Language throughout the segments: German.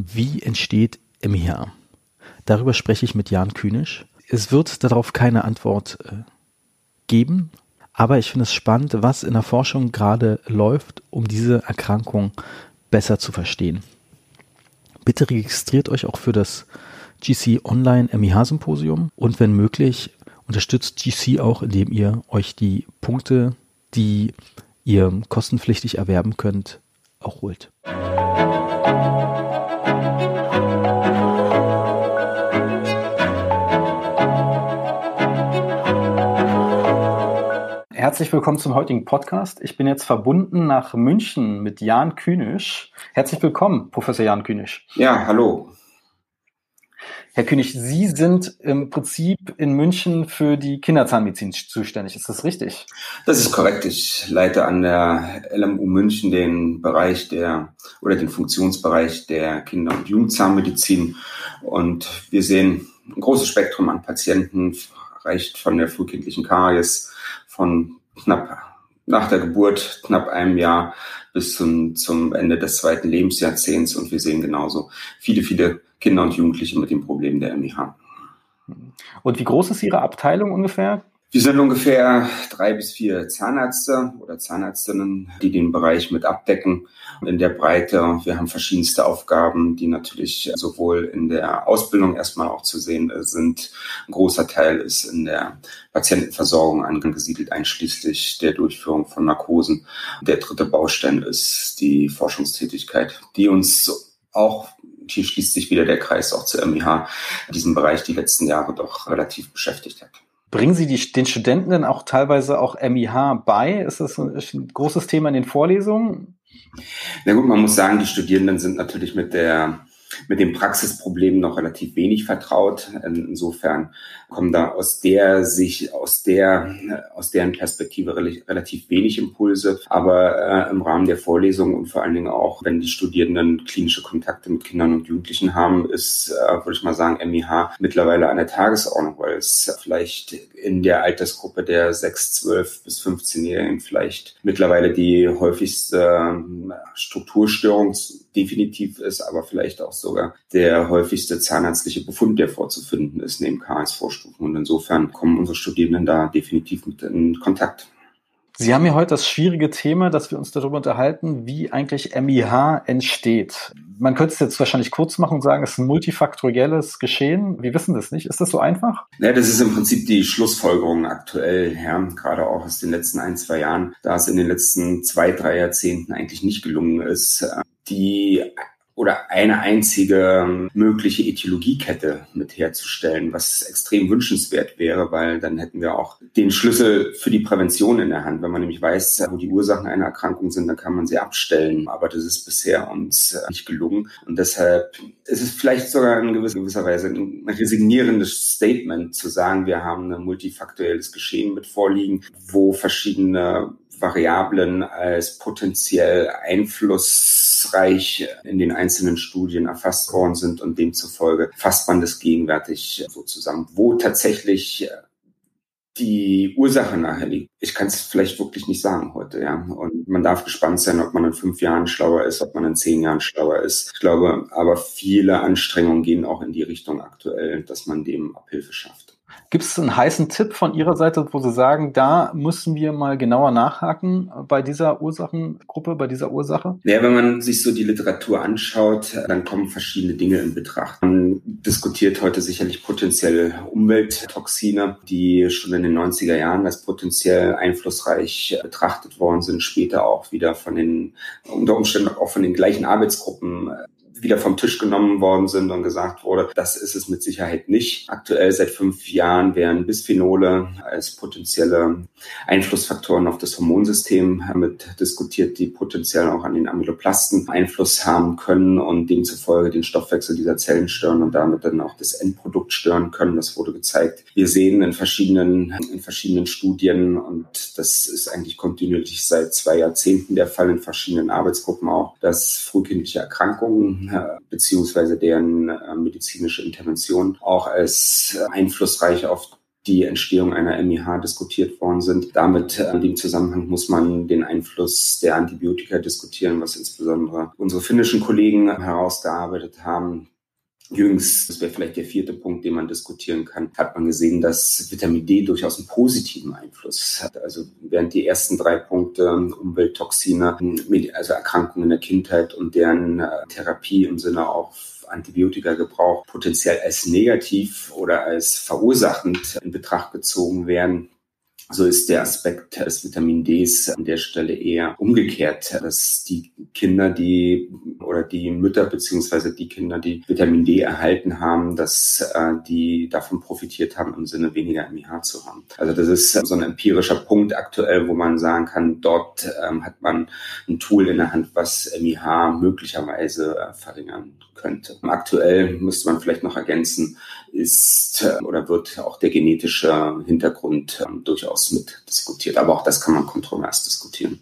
Wie entsteht MIH? Darüber spreche ich mit Jan Kühnisch. Es wird darauf keine Antwort äh, geben, aber ich finde es spannend, was in der Forschung gerade läuft, um diese Erkrankung besser zu verstehen. Bitte registriert euch auch für das GC Online MIH Symposium und wenn möglich unterstützt GC auch, indem ihr euch die Punkte, die ihr kostenpflichtig erwerben könnt, auch holt. Herzlich willkommen zum heutigen Podcast. Ich bin jetzt verbunden nach München mit Jan Kühnisch. Herzlich willkommen, Professor Jan Kühnisch. Ja, hallo. Herr König, Sie sind im Prinzip in München für die Kinderzahnmedizin zuständig. Ist das richtig? Das ist korrekt. Ich leite an der LMU München den Bereich der oder den Funktionsbereich der Kinder- und Jugendzahnmedizin. Und wir sehen ein großes Spektrum an Patienten, reicht von der frühkindlichen Karies von knapp nach der Geburt, knapp einem Jahr bis zum, zum Ende des zweiten Lebensjahrzehnts. Und wir sehen genauso viele, viele Kinder und Jugendliche mit dem Problem der MIH. Und wie groß ist Ihre Abteilung ungefähr? Wir sind ungefähr drei bis vier Zahnärzte oder Zahnärztinnen, die den Bereich mit abdecken in der Breite. Wir haben verschiedenste Aufgaben, die natürlich sowohl in der Ausbildung erstmal auch zu sehen sind. Ein großer Teil ist in der Patientenversorgung angesiedelt, einschließlich der Durchführung von Narkosen. Der dritte Baustein ist die Forschungstätigkeit, die uns auch hier schließt sich wieder der Kreis auch zu MIH, diesen Bereich die letzten Jahre doch relativ beschäftigt hat. Bringen Sie die, den Studenten denn auch teilweise auch MIH bei? Ist das ein, ein großes Thema in den Vorlesungen? Na gut, man muss sagen, die Studierenden sind natürlich mit der mit dem Praxisproblem noch relativ wenig vertraut. Insofern kommen da aus der sich aus der aus deren Perspektive relativ wenig Impulse. Aber äh, im Rahmen der Vorlesungen und vor allen Dingen auch, wenn die Studierenden klinische Kontakte mit Kindern und Jugendlichen haben, ist, äh, würde ich mal sagen, MIH mittlerweile an der Tagesordnung, weil es vielleicht in der Altersgruppe der 6, 12 bis 15-Jährigen vielleicht mittlerweile die häufigste äh, Definitiv ist, aber vielleicht auch sogar der häufigste zahnärztliche Befund, der vorzufinden ist, neben KS-Vorstufen. Und insofern kommen unsere Studierenden da definitiv mit in Kontakt. Sie haben ja heute das schwierige Thema, dass wir uns darüber unterhalten, wie eigentlich MIH entsteht. Man könnte es jetzt wahrscheinlich kurz machen und sagen, es ist ein multifaktorielles Geschehen. Wir wissen das nicht. Ist das so einfach? Ja, das ist im Prinzip die Schlussfolgerung aktuell, ja, gerade auch aus den letzten ein, zwei Jahren, da es in den letzten zwei, drei Jahrzehnten eigentlich nicht gelungen ist, die oder eine einzige mögliche Etiologiekette mit herzustellen, was extrem wünschenswert wäre, weil dann hätten wir auch den Schlüssel für die Prävention in der Hand. Wenn man nämlich weiß, wo die Ursachen einer Erkrankung sind, dann kann man sie abstellen. Aber das ist bisher uns äh, nicht gelungen. Und deshalb ist es vielleicht sogar in gewisser Weise ein resignierendes Statement zu sagen, wir haben ein multifaktuelles Geschehen mit vorliegen, wo verschiedene Variablen als potenziell einflussreich in den einzelnen Studien erfasst worden sind und demzufolge fasst man das gegenwärtig so zusammen, wo tatsächlich die Ursache nachher liegt. Ich kann es vielleicht wirklich nicht sagen heute, ja. Und man darf gespannt sein, ob man in fünf Jahren schlauer ist, ob man in zehn Jahren schlauer ist. Ich glaube, aber viele Anstrengungen gehen auch in die Richtung aktuell, dass man dem Abhilfe schafft. Gibt es einen heißen Tipp von Ihrer Seite, wo Sie sagen, da müssen wir mal genauer nachhaken bei dieser Ursachengruppe, bei dieser Ursache? Ja, wenn man sich so die Literatur anschaut, dann kommen verschiedene Dinge in Betracht. Man diskutiert heute sicherlich potenziell Umwelttoxine, die schon in den 90er Jahren als potenziell einflussreich betrachtet worden sind, später auch wieder von den, unter Umständen auch von den gleichen Arbeitsgruppen wieder vom Tisch genommen worden sind und gesagt wurde, das ist es mit Sicherheit nicht. Aktuell seit fünf Jahren werden Bisphenole als potenzielle Einflussfaktoren auf das Hormonsystem mit diskutiert, die potenziell auch an den Amyloplasten Einfluss haben können und demzufolge den Stoffwechsel dieser Zellen stören und damit dann auch das Endprodukt stören können. Das wurde gezeigt. Wir sehen in verschiedenen, in verschiedenen Studien und das ist eigentlich kontinuierlich seit zwei Jahrzehnten der Fall in verschiedenen Arbeitsgruppen auch, dass frühkindliche Erkrankungen beziehungsweise deren äh, medizinische Intervention auch als einflussreich auf die Entstehung einer MIH diskutiert worden sind. Damit äh, in dem Zusammenhang muss man den Einfluss der Antibiotika diskutieren, was insbesondere unsere finnischen Kollegen herausgearbeitet haben. Jüngst, das wäre vielleicht der vierte Punkt, den man diskutieren kann, hat man gesehen, dass Vitamin D durchaus einen positiven Einfluss hat. Also während die ersten drei Punkte Umwelttoxine, also Erkrankungen in der Kindheit und deren äh, Therapie im Sinne auch Antibiotikagebrauch potenziell als negativ oder als verursachend in Betracht gezogen werden, so ist der Aspekt des Vitamin Ds an der Stelle eher umgekehrt, dass die Kinder, die oder die Mütter beziehungsweise die Kinder, die Vitamin D erhalten haben, dass äh, die davon profitiert haben, im Sinne weniger MIH zu haben. Also das ist so ein empirischer Punkt aktuell, wo man sagen kann, dort ähm, hat man ein Tool in der Hand, was MIH möglicherweise äh, verringern könnte. Aktuell müsste man vielleicht noch ergänzen, ist äh, oder wird auch der genetische Hintergrund ähm, durchaus mit diskutiert. Aber auch das kann man kontrovers diskutieren.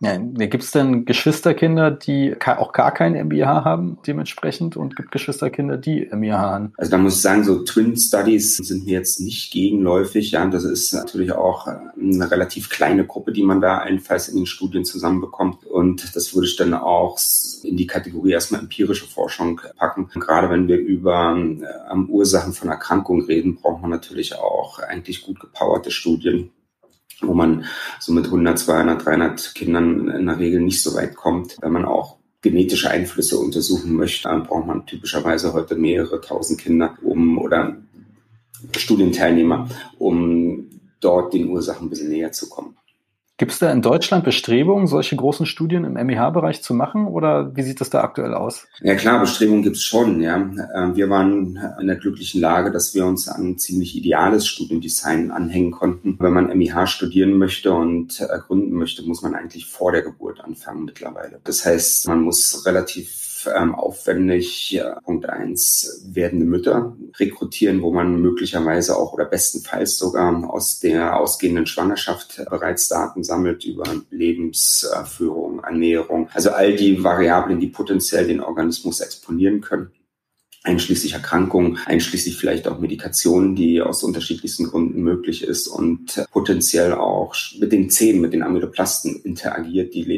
Ja, gibt es denn Geschwisterkinder, die auch gar kein MBH haben dementsprechend und gibt Geschwisterkinder, die MBH haben? Also da muss ich sagen, so Twin Studies sind mir jetzt nicht gegenläufig. Ja, das ist natürlich auch äh, eine relativ kleine Gruppe, die man da allenfalls in den Studien zusammenbekommt. Und das würde ich dann auch in die Kategorie erstmal empirische Forschung packen. Gerade wenn wir über äh, Ursachen von Erkrankungen reden, braucht man natürlich auch eigentlich gut gepowerte Studien wo man so mit 100, 200, 300 Kindern in der Regel nicht so weit kommt. Wenn man auch genetische Einflüsse untersuchen möchte, dann braucht man typischerweise heute mehrere tausend Kinder um oder Studienteilnehmer, um dort den Ursachen ein bisschen näher zu kommen. Gibt es da in Deutschland Bestrebungen, solche großen Studien im MEH-Bereich zu machen oder wie sieht das da aktuell aus? Ja klar, Bestrebungen gibt es schon. Ja. Ähm, wir waren in der glücklichen Lage, dass wir uns an ziemlich ideales Studiendesign anhängen konnten. Wenn man MEH studieren möchte und ergründen möchte, muss man eigentlich vor der Geburt anfangen mittlerweile. Das heißt, man muss relativ ähm, aufwendig, äh, Punkt eins, werdende Mütter rekrutieren, wo man möglicherweise auch oder bestenfalls sogar aus der ausgehenden Schwangerschaft bereits Daten sammelt über Lebensführung, Ernährung, also all die Variablen, die potenziell den Organismus exponieren können. Einschließlich Erkrankungen, einschließlich vielleicht auch Medikationen, die aus unterschiedlichsten Gründen möglich ist und potenziell auch mit den Zähnen, mit den Amyloplasten interagiert, die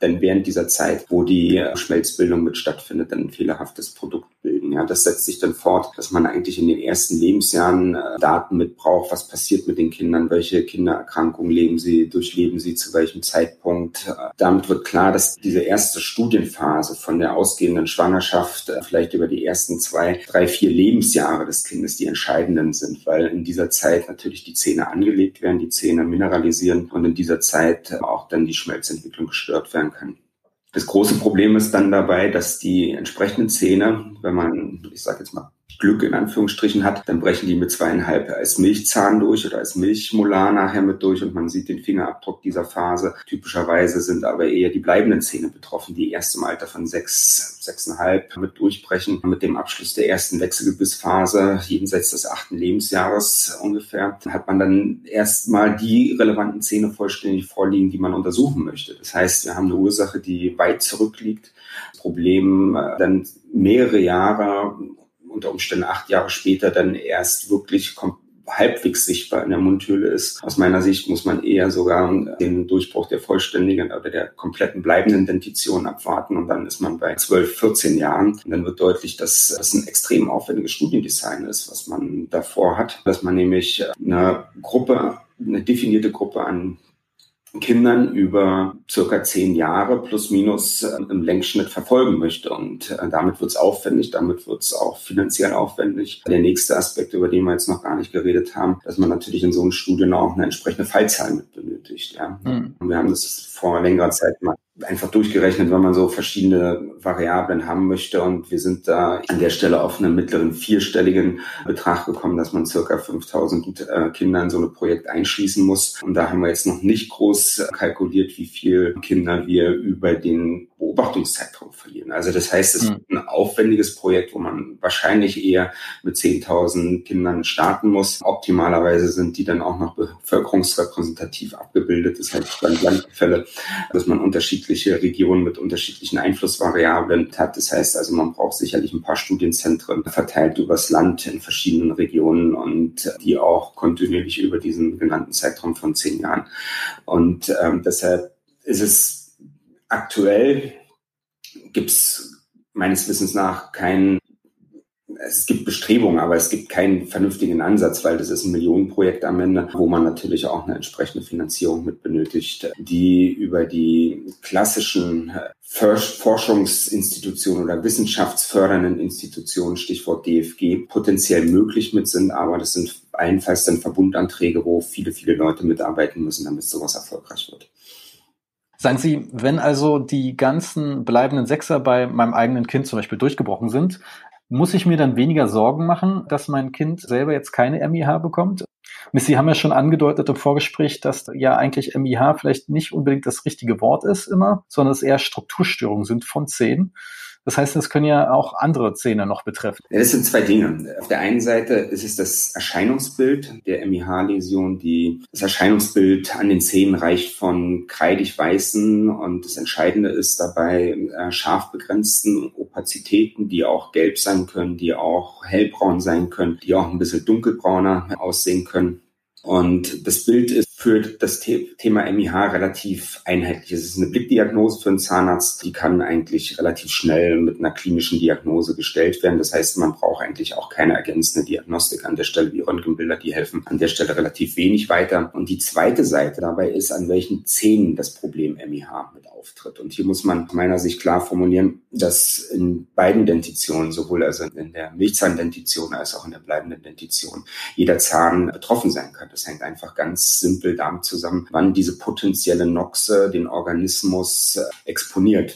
denn während dieser Zeit, wo die Schmelzbildung mit stattfindet, dann ein fehlerhaftes Produkt bilden. Ja, das setzt sich dann fort, dass man eigentlich in den ersten Lebensjahren äh, Daten mitbraucht, was passiert mit den Kindern, welche Kindererkrankungen leben sie, durchleben sie zu welchem Zeitpunkt. Äh, damit wird klar, dass diese erste Studienphase von der ausgehenden Schwangerschaft äh, vielleicht über die ersten zwei, drei, vier Lebensjahre des Kindes die entscheidenden sind, weil in dieser Zeit natürlich die Zähne angelegt werden, die Zähne mineralisieren und in dieser Zeit auch dann die Schmelzentwicklung gestört werden kann. Das große Problem ist dann dabei, dass die entsprechenden Zähne, wenn man, ich sage jetzt mal, Glück in Anführungsstrichen hat, dann brechen die mit zweieinhalb als Milchzahn durch oder als Milchmolar nachher mit durch und man sieht den Fingerabdruck dieser Phase. Typischerweise sind aber eher die bleibenden Zähne betroffen, die erst im Alter von sechs, sechseinhalb mit durchbrechen. Mit dem Abschluss der ersten Wechselgebissphase, jenseits des achten Lebensjahres ungefähr, hat man dann erstmal die relevanten Zähne vollständig vorliegen, die man untersuchen möchte. Das heißt, wir haben eine Ursache, die weit zurückliegt. Problem äh, dann mehrere Jahre unter Umständen acht Jahre später dann erst wirklich halbwegs sichtbar in der Mundhöhle ist. Aus meiner Sicht muss man eher sogar den Durchbruch der vollständigen oder der kompletten bleibenden Dentition abwarten und dann ist man bei 12, 14 Jahren. Und dann wird deutlich, dass das ein extrem aufwendiges Studiendesign ist, was man davor hat, dass man nämlich eine Gruppe, eine definierte Gruppe an Kindern über circa zehn Jahre plus minus äh, im Längsschnitt verfolgen möchte. Und äh, damit wird es aufwendig, damit wird es auch finanziell aufwendig. Der nächste Aspekt, über den wir jetzt noch gar nicht geredet haben, dass man natürlich in so einem Studien auch eine entsprechende Fallzahl mit benötigt. Ja. Mhm. Und wir haben das vor längerer Zeit mal einfach durchgerechnet, wenn man so verschiedene Variablen haben möchte. Und wir sind da an der Stelle auf einen mittleren vierstelligen Betrag gekommen, dass man circa 5000 äh, Kinder in so ein Projekt einschließen muss. Und da haben wir jetzt noch nicht groß kalkuliert, wie viel Kinder wir über den Beobachtungszeitraum verlieren. Also das heißt, es ist hm. ein aufwendiges Projekt, wo man wahrscheinlich eher mit 10.000 Kindern starten muss. Optimalerweise sind die dann auch noch bevölkerungsrepräsentativ abgebildet. Das heißt, dann Landfälle, dass man unterschiedliche unterschiedliche Regionen mit unterschiedlichen Einflussvariablen hat. Das heißt also, man braucht sicherlich ein paar Studienzentren verteilt übers Land in verschiedenen Regionen und die auch kontinuierlich über diesen genannten Zeitraum von zehn Jahren. Und ähm, deshalb ist es aktuell, gibt es meines Wissens nach keinen es gibt Bestrebungen, aber es gibt keinen vernünftigen Ansatz, weil das ist ein Millionenprojekt am Ende, wo man natürlich auch eine entsprechende Finanzierung mit benötigt, die über die klassischen äh, Forschungsinstitutionen oder wissenschaftsfördernden Institutionen, Stichwort DFG, potenziell möglich mit sind, aber das sind allenfalls dann Verbundanträge, wo viele, viele Leute mitarbeiten müssen, damit sowas erfolgreich wird. Sagen Sie, wenn also die ganzen bleibenden Sechser bei meinem eigenen Kind zum Beispiel durchgebrochen sind, muss ich mir dann weniger Sorgen machen, dass mein Kind selber jetzt keine MIH bekommt? Sie haben ja schon angedeutet im Vorgespräch, dass ja eigentlich MIH vielleicht nicht unbedingt das richtige Wort ist immer, sondern es eher Strukturstörungen sind von zehn. Das heißt, es können ja auch andere Zähne noch betreffen. Das sind zwei Dinge. Auf der einen Seite ist es das Erscheinungsbild der MIH-Läsion, das Erscheinungsbild an den Zähnen reicht von kreidig weißen und das Entscheidende ist dabei äh, scharf begrenzten Opazitäten, die auch gelb sein können, die auch hellbraun sein können, die auch ein bisschen dunkelbrauner aussehen können. Und das Bild ist für das Thema MIH relativ einheitlich. Es ist eine Blickdiagnose für einen Zahnarzt, die kann eigentlich relativ schnell mit einer klinischen Diagnose gestellt werden. Das heißt, man braucht eigentlich auch keine ergänzende Diagnostik an der Stelle wie Röntgenbilder, die helfen an der Stelle relativ wenig weiter. Und die zweite Seite dabei ist, an welchen Zähnen das Problem MIH mit auftritt. Und hier muss man meiner Sicht klar formulieren, dass in beiden Dentitionen, sowohl also in der Milchzahndentition als auch in der bleibenden Dentition, jeder Zahn betroffen sein kann. Das hängt einfach ganz simpel Damit zusammen, wann diese potenzielle Noxe den Organismus äh, exponiert.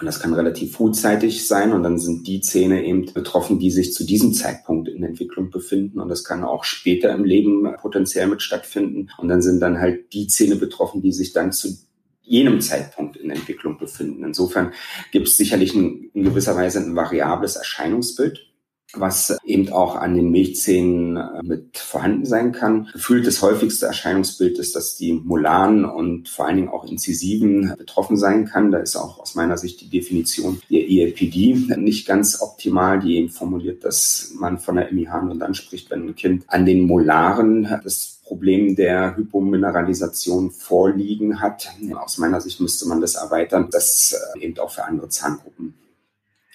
Und das kann relativ frühzeitig sein und dann sind die Zähne eben betroffen, die sich zu diesem Zeitpunkt in Entwicklung befinden und das kann auch später im Leben potenziell mit stattfinden und dann sind dann halt die Zähne betroffen, die sich dann zu jenem Zeitpunkt in Entwicklung befinden. Insofern gibt es sicherlich ein, in gewisser Weise ein variables Erscheinungsbild was eben auch an den Milchzähnen äh, mit vorhanden sein kann. Gefühlt das häufigste Erscheinungsbild ist, dass die Molaren und vor allen Dingen auch Inzisiven betroffen sein kann. Da ist auch aus meiner Sicht die Definition der ELPD nicht ganz optimal, die eben formuliert, dass man von der MIH nur dann spricht, wenn ein Kind an den Molaren das Problem der Hypomineralisation vorliegen hat. Aus meiner Sicht müsste man das erweitern, das äh, eben auch für andere Zahngruppen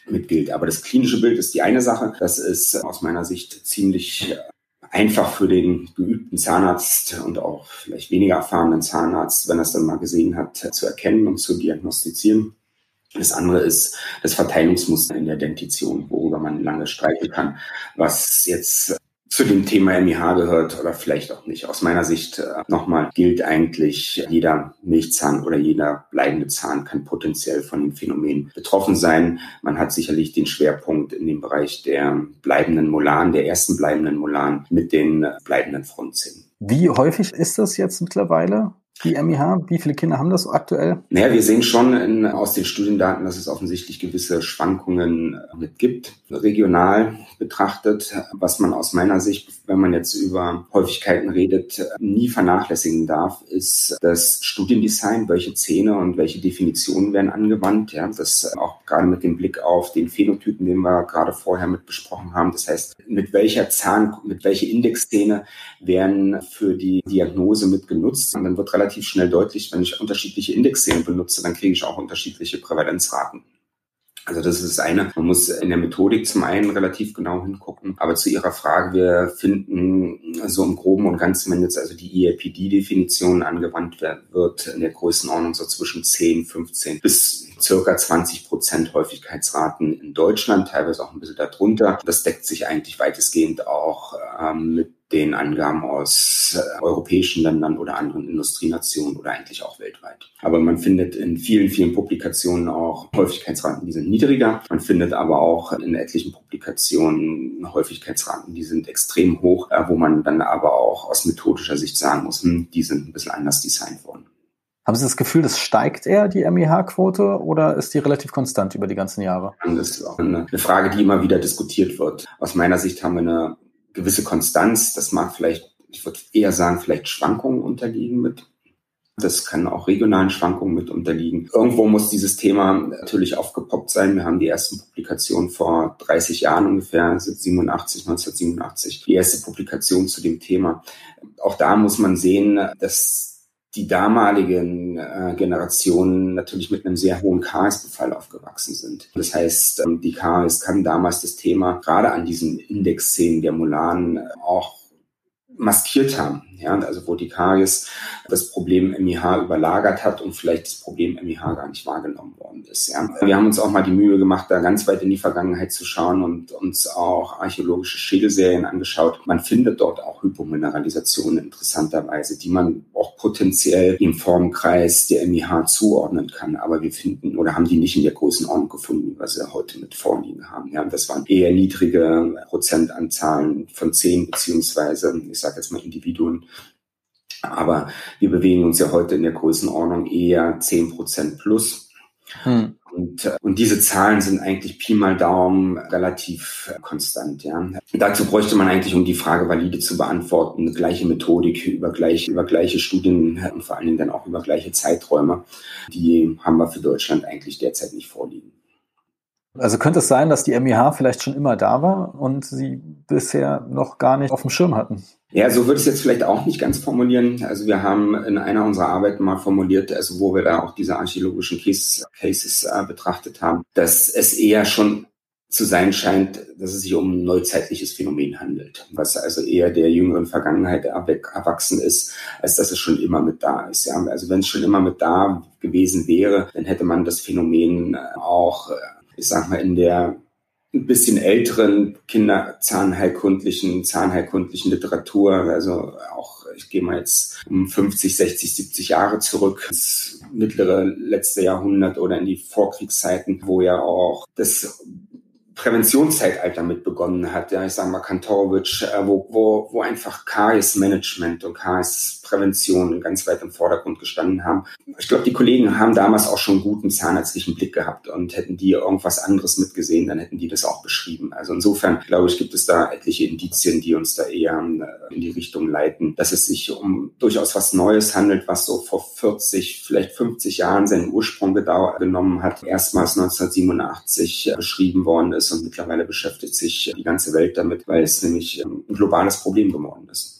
mit gilt. Aber das klinische Bild ist die eine Sache. Das ist aus meiner Sicht ziemlich einfach für den geübten Zahnarzt und auch vielleicht weniger erfahrenen Zahnarzt, wenn er es dann mal gesehen hat, zu erkennen und zu diagnostizieren. Das andere ist das Verteilungsmuster in der Dentition, worüber man lange streiten kann, was jetzt zu dem Thema MIH gehört oder vielleicht auch nicht. Aus meiner Sicht äh, nochmal gilt eigentlich, jeder Milchzahn oder jeder bleibende Zahn kann potenziell von dem Phänomen betroffen sein. Man hat sicherlich den Schwerpunkt in dem Bereich der bleibenden Molaren, der ersten bleibenden Molaren mit den bleibenden Frontzähnen. Wie häufig ist das jetzt mittlerweile? Die MIH? Wie viele Kinder haben das aktuell? Naja, wir sehen schon in, aus den Studiendaten, dass es offensichtlich gewisse Schwankungen äh, mit gibt, regional betrachtet, was man aus meiner Sicht, wenn man jetzt über Häufigkeiten redet, nie vernachlässigen darf, ist das Studiendesign, welche Zähne und welche Definitionen werden angewandt. Ja, das auch gerade mit dem Blick auf den Phänotypen, den wir gerade vorher mit besprochen haben. Das heißt, mit welcher Zahn, mit welcher Indexzähne werden für die Diagnose mit genutzt. Und dann wird relativ schnell deutlich, wenn ich unterschiedliche Indexzähne benutze, dann kriege ich auch unterschiedliche Prävalenzraten. Also das ist eine. Man muss in der Methodik zum einen relativ genau hingucken. Aber zu Ihrer Frage, wir finden so im Groben und Ganzen, wenn jetzt also die ELPD-Definition angewandt wird, in der Größenordnung so zwischen 10, 15 bis circa 20 Prozent Häufigkeitsraten in Deutschland, teilweise auch ein bisschen darunter. Das deckt sich eigentlich weitestgehend auch ähm, mit den Angaben aus äh, europäischen Ländern oder anderen Industrienationen oder eigentlich auch weltweit. Aber man findet in vielen, vielen Publikationen auch Häufigkeitsraten, die sind niedriger. Man findet aber auch in etlichen Publikationen Häufigkeitsraten, die sind extrem hoch, äh, wo man dann aber auch aus methodischer Sicht sagen muss, hm, die sind ein bisschen anders designt worden. Haben Sie das Gefühl, das steigt eher, die MEH-Quote, oder ist die relativ konstant über die ganzen Jahre? Das ist auch eine Frage, die immer wieder diskutiert wird. Aus meiner Sicht haben wir eine gewisse Konstanz. Das mag vielleicht, ich würde eher sagen, vielleicht Schwankungen unterliegen mit. Das kann auch regionalen Schwankungen mit unterliegen. Irgendwo muss dieses Thema natürlich aufgepoppt sein. Wir haben die ersten Publikationen vor 30 Jahren ungefähr, 87, 1987, die erste Publikation zu dem Thema. Auch da muss man sehen, dass die damaligen äh, Generationen natürlich mit einem sehr hohen KS-Befall aufgewachsen sind. Das heißt, ähm, die KS kann damals das Thema gerade an diesen Indexszenen der Molanen auch maskiert haben. Ja, also wo die Karies das Problem MIH überlagert hat und vielleicht das Problem MIH gar nicht wahrgenommen worden ist. Ja. Wir haben uns auch mal die Mühe gemacht, da ganz weit in die Vergangenheit zu schauen und uns auch archäologische Schädelserien angeschaut. Man findet dort auch Hypomineralisationen interessanterweise, die man auch potenziell im Formkreis der MIH zuordnen kann. Aber wir finden oder haben die nicht in der Größenordnung gefunden, was wir heute mit vorliegen haben. Ja, das waren eher niedrige Prozentanzahlen von zehn beziehungsweise, ich sage jetzt mal Individuen, aber wir bewegen uns ja heute in der Größenordnung eher 10 Prozent plus. Hm. Und, äh, und diese Zahlen sind eigentlich Pi mal Daumen relativ äh, konstant. Ja. Dazu bräuchte man eigentlich, um die Frage valide zu beantworten, eine gleiche Methodik über, gleich, über gleiche Studien und vor allen Dingen dann auch über gleiche Zeiträume. Die haben wir für Deutschland eigentlich derzeit nicht vorliegen. Also könnte es sein, dass die MIH vielleicht schon immer da war und sie bisher noch gar nicht auf dem Schirm hatten? Ja, so würde ich es jetzt vielleicht auch nicht ganz formulieren. Also wir haben in einer unserer Arbeiten mal formuliert, also wo wir da auch diese archäologischen Case, Cases äh, betrachtet haben, dass es eher schon zu sein scheint, dass es sich um ein neuzeitliches Phänomen handelt, was also eher der jüngeren Vergangenheit erwachsen ist, als dass es schon immer mit da ist. Ja. Also wenn es schon immer mit da gewesen wäre, dann hätte man das Phänomen auch äh, ich sag mal, in der ein bisschen älteren Kinderzahnheilkundlichen, zahnheilkundlichen Literatur, also auch, ich gehe mal jetzt um 50, 60, 70 Jahre zurück, ins mittlere letzte Jahrhundert oder in die Vorkriegszeiten, wo ja auch das Präventionszeitalter mit begonnen hat. Ja, ich sage mal Kantorowitsch, äh, wo, wo, wo einfach KS-Management und KS-Prävention ganz weit im Vordergrund gestanden haben. Ich glaube, die Kollegen haben damals auch schon einen guten zahnärztlichen Blick gehabt und hätten die irgendwas anderes mitgesehen, dann hätten die das auch beschrieben. Also insofern, glaube ich, gibt es da etliche Indizien, die uns da eher äh, in die Richtung leiten, dass es sich um durchaus was Neues handelt, was so vor 40, vielleicht 50 Jahren seinen Ursprung genommen hat, erstmals 1987 äh, beschrieben worden ist ist und mittlerweile beschäftigt sich die ganze Welt damit, weil es nämlich ähm, ein globales Problem geworden ist.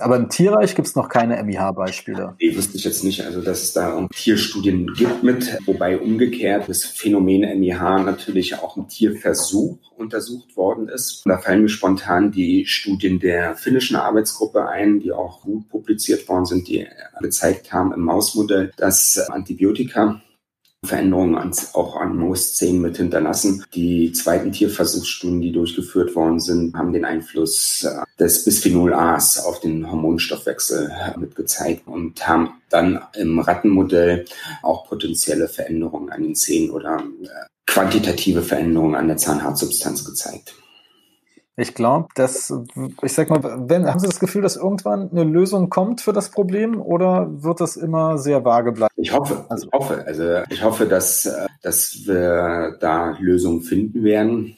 Aber im Tierreich gibt es noch keine MIH-Beispiele. Nee, wüsste ich jetzt nicht. Also, dass es da Tierstudien gibt mit, wobei umgekehrt das Phänomen MIH natürlich auch im Tierversuch untersucht worden ist. Da fallen mir spontan die Studien der finnischen Arbeitsgruppe ein, die auch gut publiziert worden sind, die gezeigt haben im Mausmodell, dass Antibiotika Veränderungen auch an Mooszähnen mit hinterlassen. Die zweiten Tierversuchsstudien, die durchgeführt worden sind, haben den Einfluss äh, des Bisphenol A's auf den Hormonstoffwechsel äh, mit gezeigt und haben dann im Rattenmodell auch potenzielle Veränderungen an den Zähnen oder äh, quantitative Veränderungen an der Zahnhartsubstanz gezeigt. Ich glaube, dass, ich sag mal, wenn, haben Sie das Gefühl, dass irgendwann eine Lösung kommt für das Problem oder wird das immer sehr vage bleiben? Ich hoffe, also, ich hoffe, also ich hoffe, dass, dass wir da Lösungen finden werden.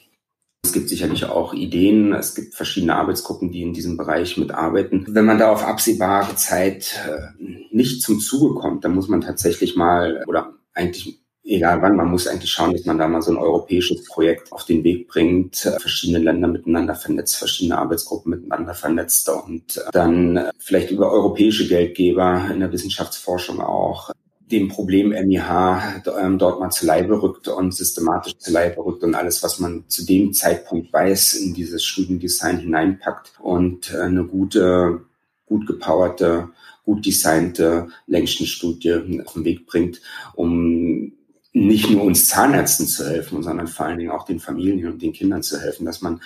Es gibt sicherlich auch Ideen. Es gibt verschiedene Arbeitsgruppen, die in diesem Bereich mitarbeiten. Wenn man da auf absehbare Zeit äh, nicht zum Zuge kommt, dann muss man tatsächlich mal oder eigentlich egal wann, man muss eigentlich schauen, dass man da mal so ein europäisches Projekt auf den Weg bringt, äh, verschiedene Länder miteinander vernetzt, verschiedene Arbeitsgruppen miteinander vernetzt und äh, dann äh, vielleicht über europäische Geldgeber in der Wissenschaftsforschung auch dem Problem MIH ähm, dort mal zu Leibe rückt und systematisch zu Leibe rückt und alles, was man zu dem Zeitpunkt weiß, in dieses Studiendesign hineinpackt und eine gute, gut gepowerte, gut designte Längstenstudie auf den Weg bringt, um nicht nur uns Zahnärzten zu helfen, sondern vor allen Dingen auch den Familien und den Kindern zu helfen, dass man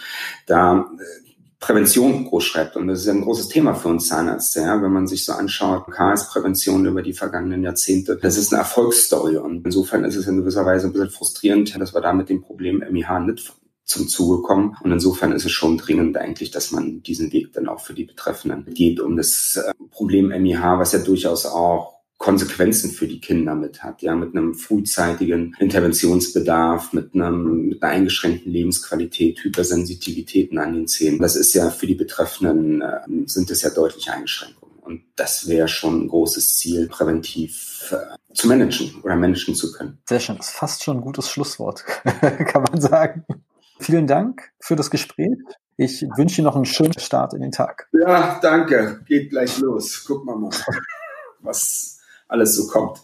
da äh, Prävention groß schreibt. Und das ist ja ein großes Thema für uns Zahnärzte. Ja? Wenn man sich so anschaut, KS-Prävention über die vergangenen Jahrzehnte, das ist eine Erfolgsstory. Und insofern ist es in gewisser Weise ein bisschen frustrierend, dass wir da mit dem Problem MIH nicht zum Zuge kommen. Und insofern ist es schon dringend eigentlich, dass man diesen Weg dann auch für die Betreffenden geht, um das äh, Problem MIH, was ja durchaus auch Konsequenzen für die Kinder mit hat, ja, mit einem frühzeitigen Interventionsbedarf, mit einem, mit einer eingeschränkten Lebensqualität, Hypersensitivitäten an den Zähnen. Das ist ja für die Betreffenden, äh, sind es ja deutliche Einschränkungen. Und das wäre schon ein großes Ziel, präventiv äh, zu managen oder managen zu können. Sehr schön. Das ist fast schon ein gutes Schlusswort, kann man sagen. Vielen Dank für das Gespräch. Ich wünsche dir noch einen schönen Start in den Tag. Ja, danke. Geht gleich los. Gucken wir mal, was alles so kommt.